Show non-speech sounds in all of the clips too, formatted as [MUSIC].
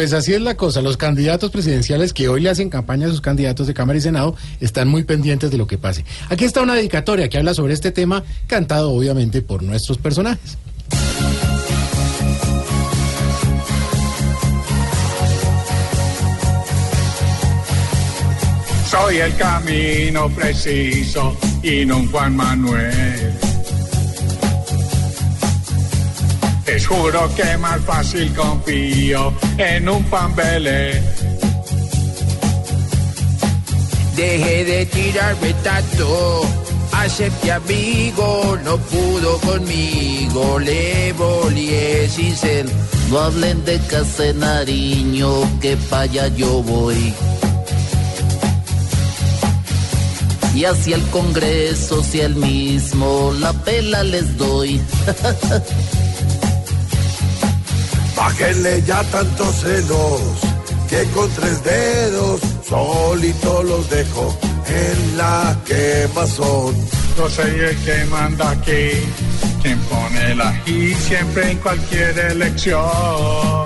Pues así es la cosa. Los candidatos presidenciales que hoy le hacen campaña a sus candidatos de Cámara y Senado están muy pendientes de lo que pase. Aquí está una dedicatoria que habla sobre este tema, cantado obviamente por nuestros personajes. Soy el camino preciso y no Juan Manuel. Juro que más fácil confío en un pambelé. Deje de tirarme tanto, acepte amigo, no pudo conmigo, le volé sin ser. No hablen de casa Nariño, que para allá yo voy. Y hacia el Congreso, si el mismo, la pela les doy. [LAUGHS] Bájenle ya tantos celos, que con tres dedos solito los dejo en la quemazón. Yo soy el que manda aquí, quien pone la y siempre en cualquier elección.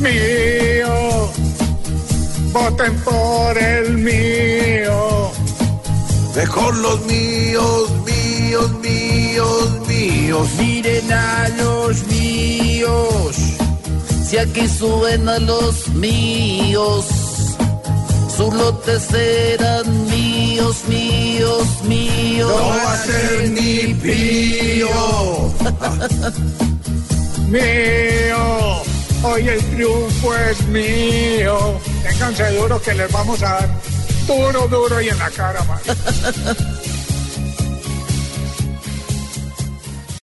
Mío, voten por el mío. Mejor los míos, míos, míos, Miren a los míos, si aquí suben a los míos, sus lotes serán míos, míos, míos. No va a ser ni pío. [LAUGHS] Mío, hoy el triunfo es mío. Ténganse duro que les vamos a dar duro, duro y en la cara, man. [LAUGHS]